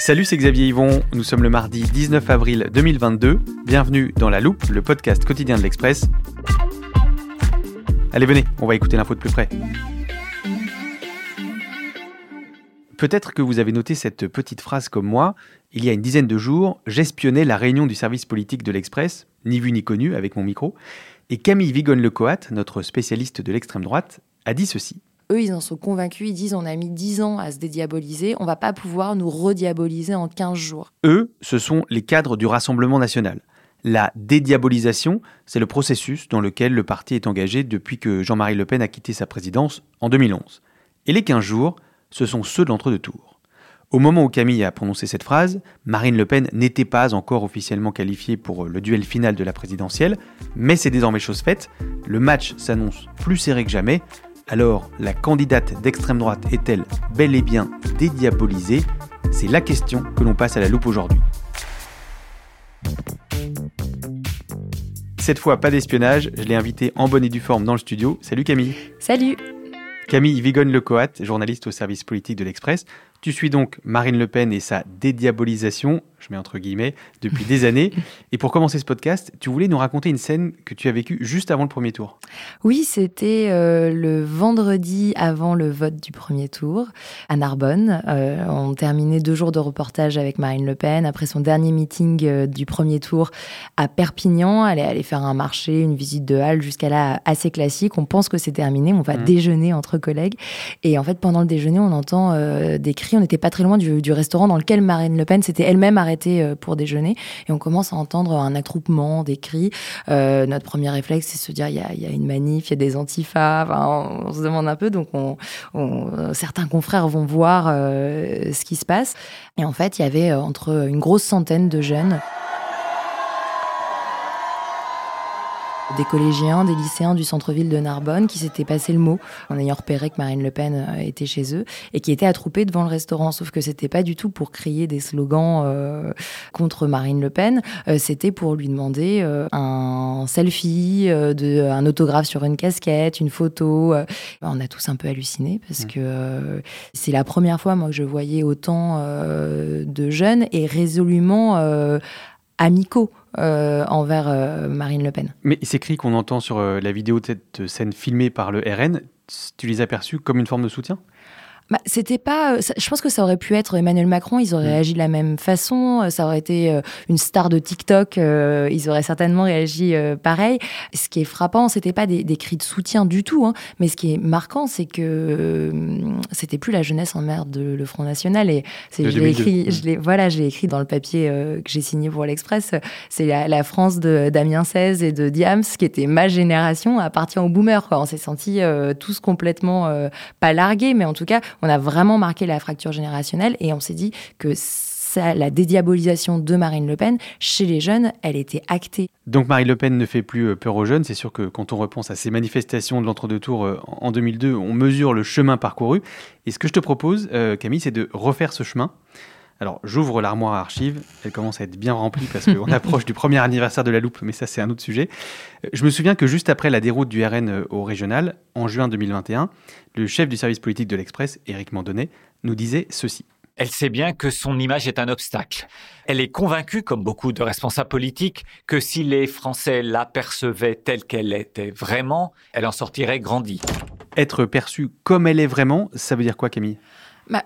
Salut, c'est Xavier Yvon. Nous sommes le mardi 19 avril 2022. Bienvenue dans La Loupe, le podcast quotidien de l'Express. Allez, venez, on va écouter l'info de plus près. Peut-être que vous avez noté cette petite phrase comme moi. Il y a une dizaine de jours, j'espionnais la réunion du service politique de l'Express, ni vu ni connu, avec mon micro. Et Camille Vigonne-Lecoat, notre spécialiste de l'extrême droite, a dit ceci. Eux, ils en sont convaincus. Ils disent on a mis 10 ans à se dédiaboliser. On va pas pouvoir nous rediaboliser en 15 jours. Eux, ce sont les cadres du Rassemblement national. La dédiabolisation, c'est le processus dans lequel le parti est engagé depuis que Jean-Marie Le Pen a quitté sa présidence en 2011. Et les 15 jours, ce sont ceux de l'entre-deux tours. Au moment où Camille a prononcé cette phrase, Marine Le Pen n'était pas encore officiellement qualifiée pour le duel final de la présidentielle, mais c'est désormais chose faite. Le match s'annonce plus serré que jamais. Alors, la candidate d'extrême droite est-elle bel et bien dédiabolisée? C'est la question que l'on passe à la loupe aujourd'hui. Cette fois, pas d'espionnage, je l'ai invitée en bonne et due forme dans le studio. Salut Camille. Salut Camille Vigonne-Lecoat, journaliste au service politique de l'Express. Tu suis donc Marine Le Pen et sa dédiabolisation, je mets entre guillemets, depuis des années. Et pour commencer ce podcast, tu voulais nous raconter une scène que tu as vécue juste avant le premier tour. Oui, c'était euh, le vendredi avant le vote du premier tour à Narbonne. Euh, on terminait deux jours de reportage avec Marine Le Pen. Après son dernier meeting euh, du premier tour à Perpignan, elle est allée faire un marché, une visite de halle jusqu'à là assez classique. On pense que c'est terminé, on va Mhm. déjeuner entre collègues. Et en fait, pendant le déjeuner, on entend des cris. On n'était pas très loin du, restaurant dans lequel Marine Le Pen s'était elle-même arrêtée euh, pour déjeuner. Et on commence à entendre un attroupement, des cris. Euh, notre premier réflexe, c'est de se dire il y y a une manif, il y a des antifas. On, se demande un peu. Donc, on, on- euh, certains confrères vont voir ce qui se passe. Et en fait, il y avait entre une grosse centaine de jeunes. Des collégiens, des lycéens du centre-ville de Narbonne qui s'étaient passé le mot en ayant repéré que Marine Le Pen euh, était chez eux et qui étaient attroupés devant le restaurant. Sauf que c'était pas du tout pour crier des slogans euh, contre Marine Le Pen. Euh, c'était pour lui demander euh, un selfie, euh, de, un autographe sur une casquette, une photo. euh. On a tous un peu halluciné parce que euh, c'est la première fois moi que je voyais autant euh, de jeunes et résolument euh, amicaux euh, envers euh, Marine Le Pen. Mais ces cris qu'on entend sur euh, la vidéo de cette scène filmée par le RN, tu les as perçus comme une forme de soutien? Bah, c'était pas. euh, ça- je pense que ça aurait pu être Emmanuel Macron. Ils auraient Mm. réagi de la même façon. euh, Ça aurait été euh, une star de TikTok. euh, ils auraient certainement réagi euh, pareil. Ce qui est frappant, c'était pas des, des cris de soutien du tout. hein, mais ce qui est marquant, c'est que c'était plus la jeunesse en mer de le Front National. Et je l'ai 2002. écrit. Je l'ai, voilà, j'ai écrit dans le papier que j'ai signé pour l'Express. C'est la, la France de Damien XVI et de Diams, qui était ma génération, appartient aux boomers. Quoi. On s'est sentis tous complètement pas largués, mais en tout cas, on a vraiment marqué la fracture générationnelle et on s'est dit que la dédiabolisation de Marine Le Pen, chez les jeunes, elle était actée. Donc Marine Le Pen ne fait plus euh, peur aux jeunes. C'est sûr que quand on repense à ces manifestations de l'entre-deux tours euh, en 2002, on mesure le chemin parcouru. Et ce que je te propose, euh, Camille, c'est de refaire ce chemin. Alors, j'ouvre l'armoire à archives. Elle commence à être bien remplie parce qu'on approche du premier anniversaire de la loupe, mais ça, c'est un autre sujet. Euh, Je me souviens que juste après la déroute du RN euh, au régional, en juin 2021, le chef du service politique de l'Express, Éric Mandonnet, nous disait ceci. Elle sait bien que son image est un obstacle. Elle est convaincue, comme beaucoup de responsables politiques, que si les Français l'apercevaient telle qu'elle était vraiment, elle en sortirait grandie. Être perçue comme elle est vraiment, ça veut dire quoi Camille?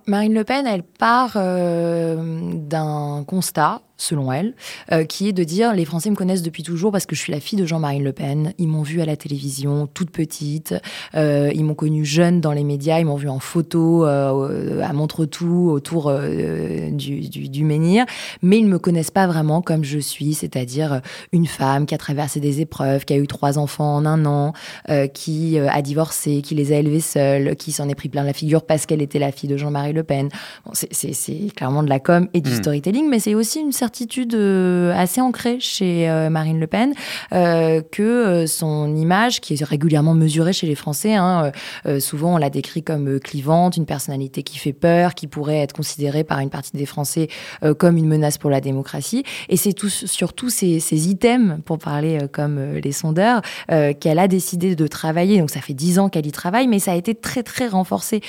Marine Le Pen, elle part euh, d'un constat selon elle, euh, qui est de dire les Français me connaissent depuis toujours parce que je suis la fille de Jean-Marie Le Pen. Ils m'ont vue à la télévision toute petite, euh, ils m'ont connue jeune dans les médias, ils m'ont vue en photo euh, à Montretout autour du, du, menhir, mais ils ne me connaissent pas vraiment comme je suis, c'est-à-dire une femme qui a traversé des épreuves, qui a eu trois enfants en un an, qui a divorcé, qui les a élevés seule, qui s'en est pris plein la figure parce qu'elle était la fille de Jean-Marie Le Pen. Bon, c'est clairement de la com et du hmm. storytelling, mais c'est aussi une certitude euh, assez ancrée chez euh, Marine Le Pen euh, que son image, qui est régulièrement mesurée chez les Français, hein, souvent on la décrit comme clivante, une personnalité qui fait peur, qui pourrait être considérée par une partie des Français comme une menace pour la démocratie. Et c'est tout, surtout ces, ces, items, pour parler comme les sondeurs, qu'elle a décidé de travailler. Donc ça fait dix ans qu'elle y travaille, mais ça a été très très renforcé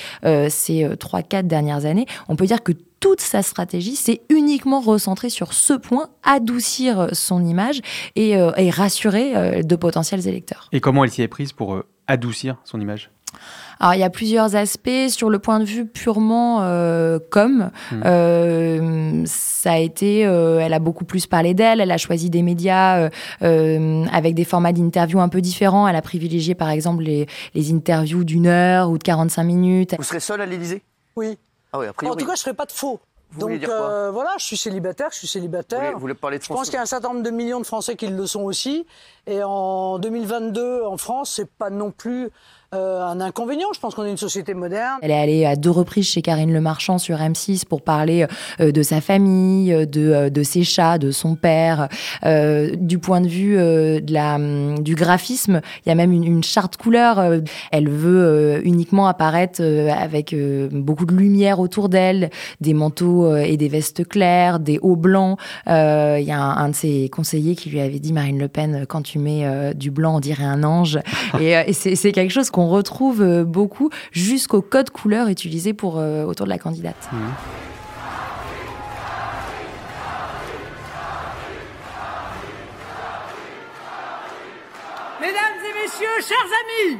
ces trois, quatre dernières années. On peut dire que toute sa stratégie, c'est uniquement recentrer sur ce point, adoucir son image et, euh, rassurer euh, de potentiels électeurs. Et comment elle s'y est prise pour euh, adoucir son image? Alors, il y a plusieurs aspects. Sur le point de vue purement com, mmh. ça a été, elle a beaucoup plus parlé d'elle, elle a choisi des médias avec des formats d'interview un peu différents. Elle a privilégié, par exemple, les, les interviews d'une heure ou de 45 minutes. Vous serez seule à l'Élysée? Oui. Ah en tout cas, je ne ferai pas de faux. Donc euh, voilà, je suis célibataire, je suis célibataire. Vous voulez, parler de je pense qu'il y a un certain nombre de millions de Français qui le sont aussi. Et en 2022, en France, c'est pas non plus euh, un inconvénient. Je pense qu'on est une société moderne. Elle est allée à deux reprises chez Karine Le Marchand sur M6 pour parler euh, de sa famille, de, euh, de, ses chats, de son père. du point de vue de hum, du graphisme, il y a même une, charte couleur. elle veut uniquement apparaître avec beaucoup de lumière autour d'elle, des manteaux et des vestes claires, des hauts blancs. Il y a un, un, de ses conseillers qui lui avait dit Marine Le Pen, quand tu mets du blanc, on dirait un ange. et, et c'est quelque chose qu'on retrouve euh, beaucoup jusqu'au code couleur utilisé pour, euh, autour de la candidate. Mmh. Mesdames et messieurs, chers amis,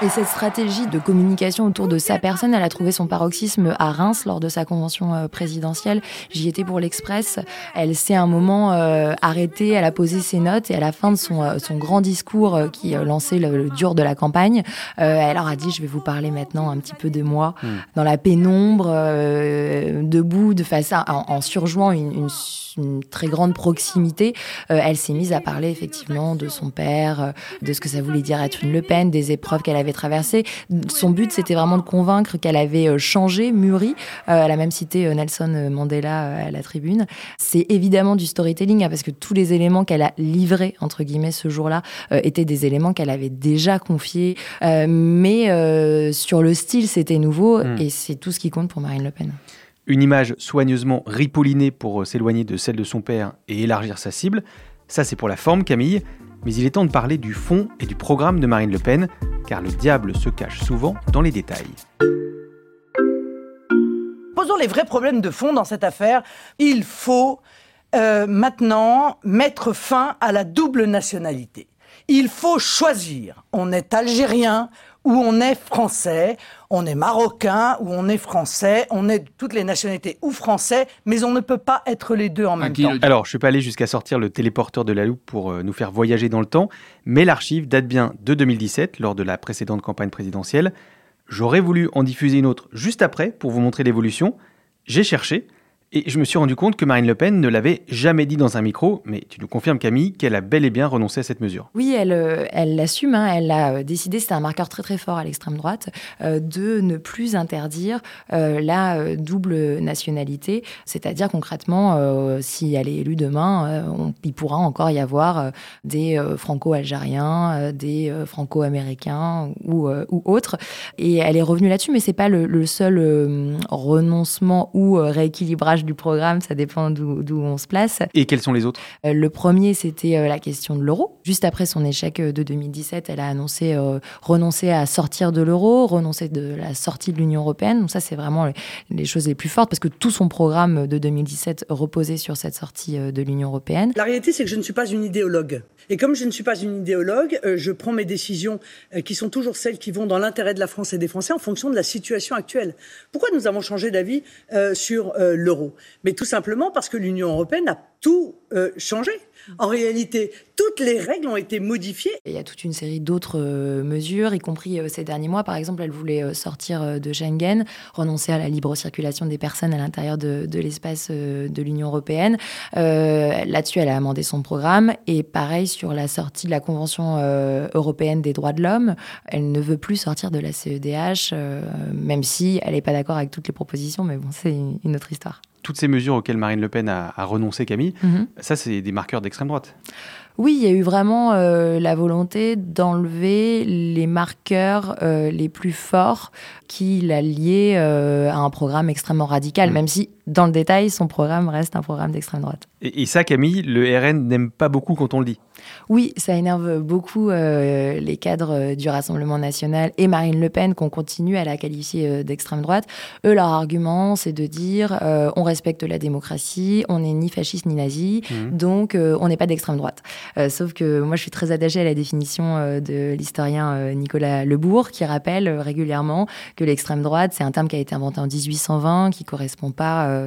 et cette stratégie de communication autour de sa personne, elle a trouvé son paroxysme à Reims lors de sa convention euh, présidentielle. J'y étais pour l'Express. Elle s'est un moment euh, arrêtée, elle a posé ses notes et à la fin de son, euh, son grand discours qui lançait le, dur de la campagne, elle leur a dit je vais vous parler maintenant un petit peu de moi hmm. dans la pénombre, debout, de face à, en, surjouant une, une une très grande proximité, euh, elle s'est mise à parler effectivement de son père, euh, de ce que ça voulait dire être une Le Pen, des épreuves qu'elle avait traversées. Son but, c'était vraiment de convaincre qu'elle avait euh, changé, mûri. elle a même cité Nelson Mandela à la tribune. C'est évidemment du storytelling, hein, parce que tous les éléments qu'elle a livrés, entre guillemets, ce jour-là, étaient des éléments qu'elle avait déjà confiés. mais sur le style, c'était nouveau, hmm. et c'est tout ce qui compte pour Marine Le Pen. Une image soigneusement ripollinée pour euh, s'éloigner de celle de son père et élargir sa cible. Ça, c'est pour la forme, Camille. Mais il est temps de parler du fond et du programme de Marine Le Pen, car le diable se cache souvent dans les détails. Posons les vrais problèmes de fond dans cette affaire. Il faut euh, maintenant mettre fin à la double nationalité. Il faut choisir. On est algérien où on est français, on est marocain, ou on est français, on est toutes les nationalités ou français, mais on ne peut pas être les deux en même temps. Alors, je ne suis pas allé jusqu'à sortir le téléporteur de la loupe pour euh, nous faire voyager dans le temps, mais l'archive date bien de 2017, lors de la précédente campagne présidentielle. J'aurais voulu en diffuser une autre juste après pour vous montrer l'évolution. J'ai cherché, et je me suis rendu compte que Marine Le Pen ne l'avait jamais dit dans un micro, mais tu nous confirmes Camille qu'elle a bel et bien renoncé à cette mesure. Oui, elle euh, elle l'assume, hein. elle a euh, décidé, c'était un marqueur très très fort à l'extrême droite, euh, de ne plus interdire la double nationalité, c'est-à-dire concrètement, si elle est élue demain, il pourra encore y avoir des franco-algériens, des franco-américains ou, autres, et elle est revenue là-dessus, mais c'est pas le seul renoncement ou rééquilibrage du programme, ça dépend d'où on se place. Et quels sont les autres? Le premier, c'était la question de l'euro. Juste après son échec de 2017, elle a annoncé renoncer à sortir de l'euro, renoncer de la sortie de l'Union européenne. Donc ça, c'est vraiment les choses les plus fortes parce que tout son programme de 2017 reposait sur cette sortie de l'Union européenne. La réalité, c'est que je ne suis pas une idéologue. Et comme je ne suis pas une idéologue, je prends mes décisions qui sont toujours celles qui vont dans l'intérêt de la France et des Français en fonction de la situation actuelle. Pourquoi nous avons changé d'avis euh, sur euh, Mais tout simplement parce que l'Union européenne a tout euh, changé. En réalité, toutes les règles ont été modifiées. Il y a toute une série d'autres euh, mesures, y compris euh, ces derniers mois. Par exemple, elle voulait euh, sortir de Schengen, renoncer à la libre circulation des personnes à l'intérieur de, de l'espace de l'Union européenne. Là-dessus, elle a amendé son programme. Et pareil sur la sortie de la Convention européenne des droits de l'homme. Elle ne veut plus sortir de la CEDH, même si elle n'est pas d'accord avec toutes les propositions. Mais bon, c'est une autre histoire toutes ces mesures auxquelles Marine Le Pen a, renoncé, Camille, mhm. ça, c'est des marqueurs d'extrême droite. Oui, il y a eu vraiment euh, la volonté d'enlever les marqueurs euh, les plus forts qui la liaient euh, à un programme extrêmement radical, mm. même si dans le détail, son programme reste un programme d'extrême droite. Et, ça, Camille, le RN n'aime pas beaucoup quand on le dit. Oui, ça énerve beaucoup les cadres du Rassemblement national et Marine Le Pen qu'on continue à la qualifier d'extrême droite. Eux, leur argument, c'est de dire on respecte la démocratie, on n'est ni fasciste ni nazi, mm. donc on n'est pas d'extrême droite. Euh, sauf que moi, je suis très attachée à la définition euh, de l'historien euh, Nicolas Lebourg, qui rappelle régulièrement que l'extrême droite, c'est un terme qui a été inventé en 1820, qui correspond pas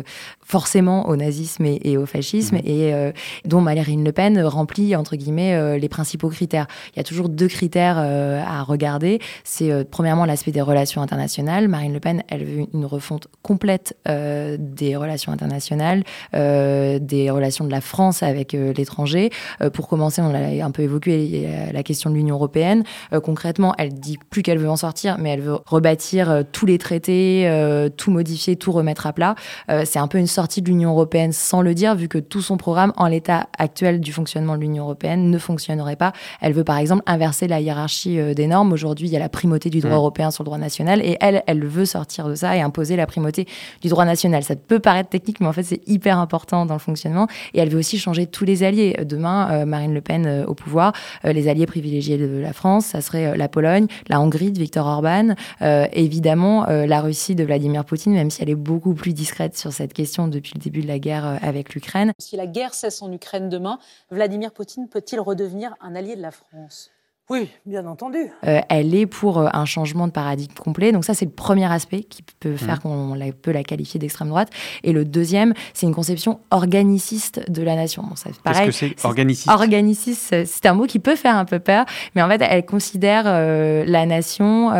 forcément au nazisme et, au fascisme, mmh. et dont Marine Le Pen remplit, entre guillemets, les principaux critères. Il y a toujours deux critères à regarder. C'est premièrement l'aspect des relations internationales. Marine Le Pen, elle veut une refonte complète des relations internationales, des relations de la France avec l'étranger, pour commencer, on l'a un peu évoqué, la question de l'Union européenne. Euh, concrètement, elle dit plus qu'elle veut en sortir, mais elle veut rebâtir euh, tous les traités, euh, tout modifier, tout remettre à plat. C'est un peu une sortie de l'Union européenne sans le dire, vu que tout son programme, en l'état actuel du fonctionnement de l'Union européenne, ne fonctionnerait pas. Elle veut par exemple inverser la hiérarchie des normes. Aujourd'hui, il y a la primauté du droit mmh. européen sur le droit national, et elle, elle veut sortir de ça et imposer la primauté du droit national. Ça peut paraître technique, mais en fait, c'est hyper important dans le fonctionnement. Et elle veut aussi changer tous les alliés. Demain, Marine Le Pen euh, au pouvoir, euh, les alliés privilégiés de la France, ça serait euh, la Pologne, la Hongrie de Viktor Orban, évidemment la Russie de Vladimir Poutine, même si elle est beaucoup plus discrète sur cette question depuis le début de la guerre avec l'Ukraine. Si la guerre cesse en Ukraine demain, Vladimir Poutine peut-il redevenir un allié de la France? Oui, bien entendu. Euh, elle est pour euh, un changement de paradigme complet. Donc ça, c'est le premier aspect qui peut faire mmh. qu'on peut la qualifier d'extrême droite. Et le deuxième, c'est une conception organiciste de la nation. Bon, Qu'est-ce que c'est organiciste Organiciste, c'est un mot qui peut faire un peu peur, mais en fait, elle considère euh, la nation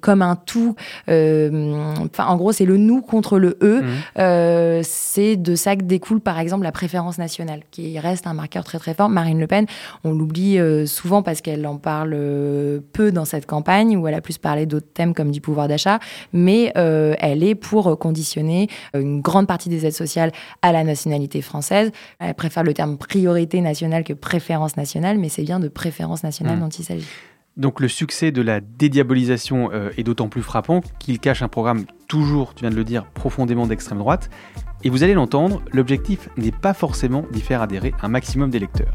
comme un tout. Enfin, en gros, c'est le nous contre le eux. Mmh. c'est de ça que découle, par exemple, la préférence nationale, qui reste un marqueur très très fort. Marine Le Pen, on l'oublie souvent parce qu'elle en parle parle euh, peu dans cette campagne, où elle a plus parlé d'autres thèmes comme du pouvoir d'achat, mais euh, elle est pour conditionner une grande partie des aides sociales à la nationalité française. Elle préfère le terme priorité nationale que préférence nationale, mais c'est bien de préférence nationale mmh. dont il s'agit. Donc le succès de la dédiabolisation euh, est d'autant plus frappant qu'il cache un programme toujours, tu viens de le dire, profondément d'extrême droite. Et vous allez l'entendre, l'objectif n'est pas forcément d'y faire adhérer un maximum d'électeurs.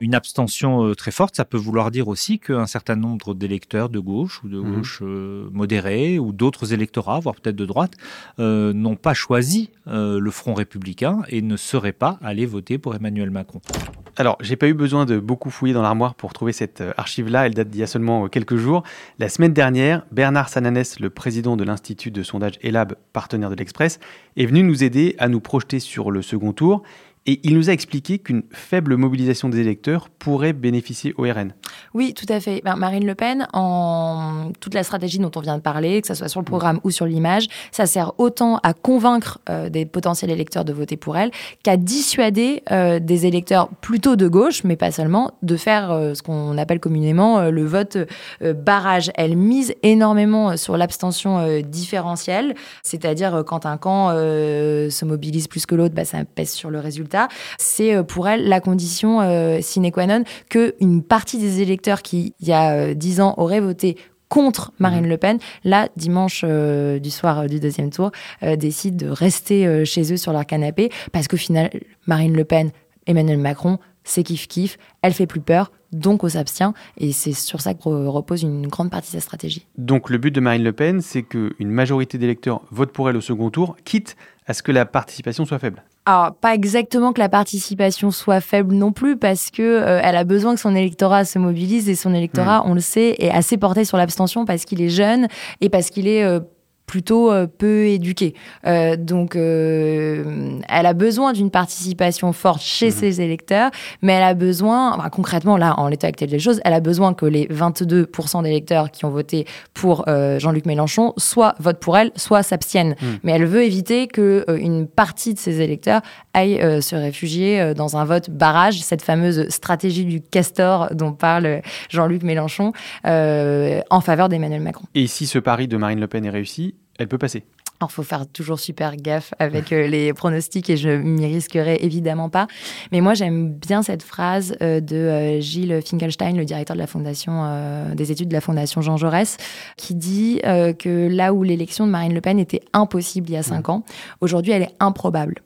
Une abstention euh, très forte, ça peut vouloir dire aussi qu'un certain nombre d'électeurs de gauche ou de mhm. gauche euh, modérée ou d'autres électorats, voire peut-être de droite, euh, n'ont pas choisi le Front républicain et ne seraient pas allés voter pour Emmanuel Macron. Alors, j'ai pas eu besoin de beaucoup fouiller dans l'armoire pour trouver cette archive-là. Elle date d'il y a seulement quelques jours. La semaine dernière, Bernard Sananès, le président de l'Institut de sondage ELAB, partenaire de l'Express, est venu nous aider à nous projeter sur le second tour Et il nous a expliqué qu'une faible mobilisation des électeurs pourrait bénéficier au RN. Oui, tout à fait. Ben, Marine Le Pen, en toute la stratégie dont on vient de parler, que ce soit sur le programme ou sur l'image, ça sert autant à convaincre euh, des potentiels électeurs de voter pour elle qu'à dissuader euh, des électeurs plutôt de gauche, mais pas seulement, de faire euh, ce qu'on appelle communément le vote barrage. Elle mise énormément sur l'abstention différentielle, c'est-à-dire quand un camp se mobilise plus que l'autre, bah, ça pèse sur le résultat. C'est pour elle la condition sine qua non qu'une partie des électeurs qui, il y a dix ans, auraient voté contre Marine mhm. Le Pen, là, dimanche euh, du soir euh, du deuxième tour, euh, décident de rester chez eux sur leur canapé parce qu'au final, Marine Le Pen, Emmanuel Macron, c'est kiff-kiff, elle fait plus peur, donc on s'abstient. Et c'est sur ça que repose une grande partie de sa stratégie. Donc le but de Marine Le Pen, c'est qu'une majorité d'électeurs votent pour elle au second tour, quitte à ce que la participation soit faible. Alors, pas exactement que la participation soit faible non plus, parce que euh, elle a besoin que son électorat se mobilise et son électorat, hmm. on le sait, est assez porté sur l'abstention parce qu'il est jeune et parce qu'il est euh, plutôt euh, peu éduquée. Euh, donc, euh, elle a besoin d'une participation forte chez mhm. ses électeurs, mais elle a besoin, concrètement, là, en l'état actuel des choses, elle a besoin que les 22% d'électeurs qui ont voté pour Jean-Luc Mélenchon soit votent pour elle, soit s'abstiennent. Mhm. Mais elle veut éviter que une partie de ses électeurs aille se réfugier dans un vote barrage, cette fameuse stratégie du castor dont parle Jean-Luc Mélenchon, en faveur d'Emmanuel Macron. Et si ce pari de Marine Le Pen est réussi, elle peut passer. Alors, faut faire toujours super gaffe avec euh, les pronostics et je m'y risquerai évidemment pas. Mais moi, j'aime bien cette phrase euh, de euh, Gilles Finkelstein, le directeur de la fondation des études de la fondation Jean Jaurès, qui dit que là où l'élection de Marine Le Pen était impossible il y a cinq ans, aujourd'hui, elle est improbable.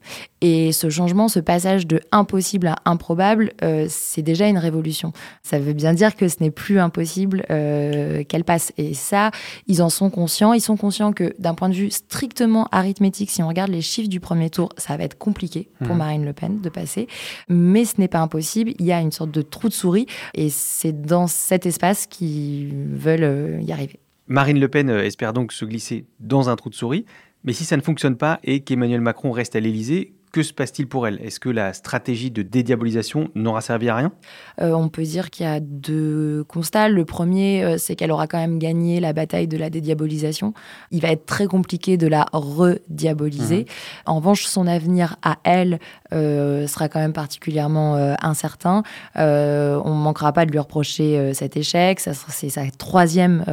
Et ce changement, ce passage de impossible à improbable, c'est déjà une révolution. Ça veut bien dire que ce n'est plus impossible qu'elle passe. Et ça, ils en sont conscients. Ils sont conscients que d'un point de vue strictement arithmétique, si on regarde les chiffres du premier tour, ça va être compliqué pour mhm. Marine Le Pen de passer. Mais ce n'est pas impossible. Il y a une sorte de trou de souris et c'est dans cet espace qu'ils veulent euh, y arriver. Marine Le Pen euh, espère donc se glisser dans un trou de souris. Mais si ça ne fonctionne pas et qu'Emmanuel Macron reste à l'Élysée, que se passe-t-il pour elle? Est-ce que la stratégie de dédiabolisation n'aura servi à rien? Euh, On peut dire qu'il y a deux constats. Le premier, euh, c'est qu'elle aura quand même gagné la bataille de la dédiabolisation. Il va être très compliqué de la rediaboliser. Mmh. En revanche, son avenir à elle euh, sera quand même particulièrement incertain. on ne manquera pas de lui reprocher cet échec. C'est sa troisième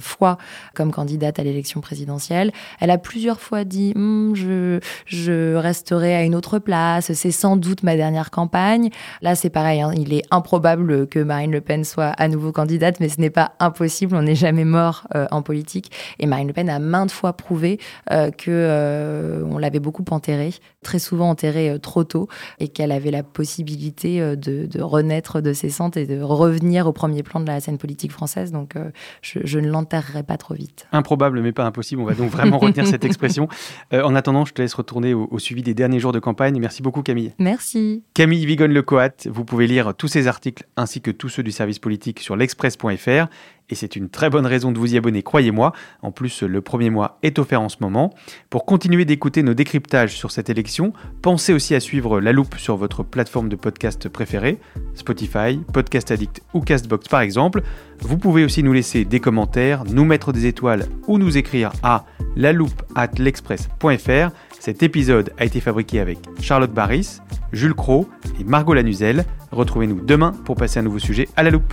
fois comme candidate à l'élection présidentielle. Elle a plusieurs fois dit hm, je, je resterai à une autre place, c'est sans doute ma dernière campagne. Là, c'est pareil, hein. il est improbable que Marine Le Pen soit à nouveau candidate, mais ce n'est pas impossible, on n'est jamais mort euh, en politique. Et Marine Le Pen a maintes fois prouvé euh, que euh, on l'avait beaucoup enterrée, très souvent enterrée trop tôt, et qu'elle avait la possibilité de, renaître de ses cendres et de revenir au premier plan de la scène politique française. Donc, je, ne l'enterrerai pas trop vite. Improbable, mais pas impossible. On va donc vraiment retenir cette expression. en attendant, je te laisse retourner au, au suivi des derniers jours de campagne. Merci beaucoup Camille. Merci. Camille Vigonne-Lecoat, vous pouvez lire tous ces articles ainsi que tous ceux du service politique sur l'express.fr et c'est une très bonne raison de vous y abonner, croyez-moi. En plus, le premier mois est offert en ce moment. Pour continuer d'écouter nos décryptages sur cette élection, pensez aussi à suivre La Loupe sur votre plateforme de podcast préférée, Spotify, Podcast Addict ou Castbox par exemple. Vous pouvez aussi nous laisser des commentaires, nous mettre des étoiles ou nous écrire à l'express.fr. Cet épisode a été fabriqué avec Charlotte Barris, Jules Cro et Margot Lanuzel. Retrouvez-nous demain pour passer un nouveau sujet à la loupe.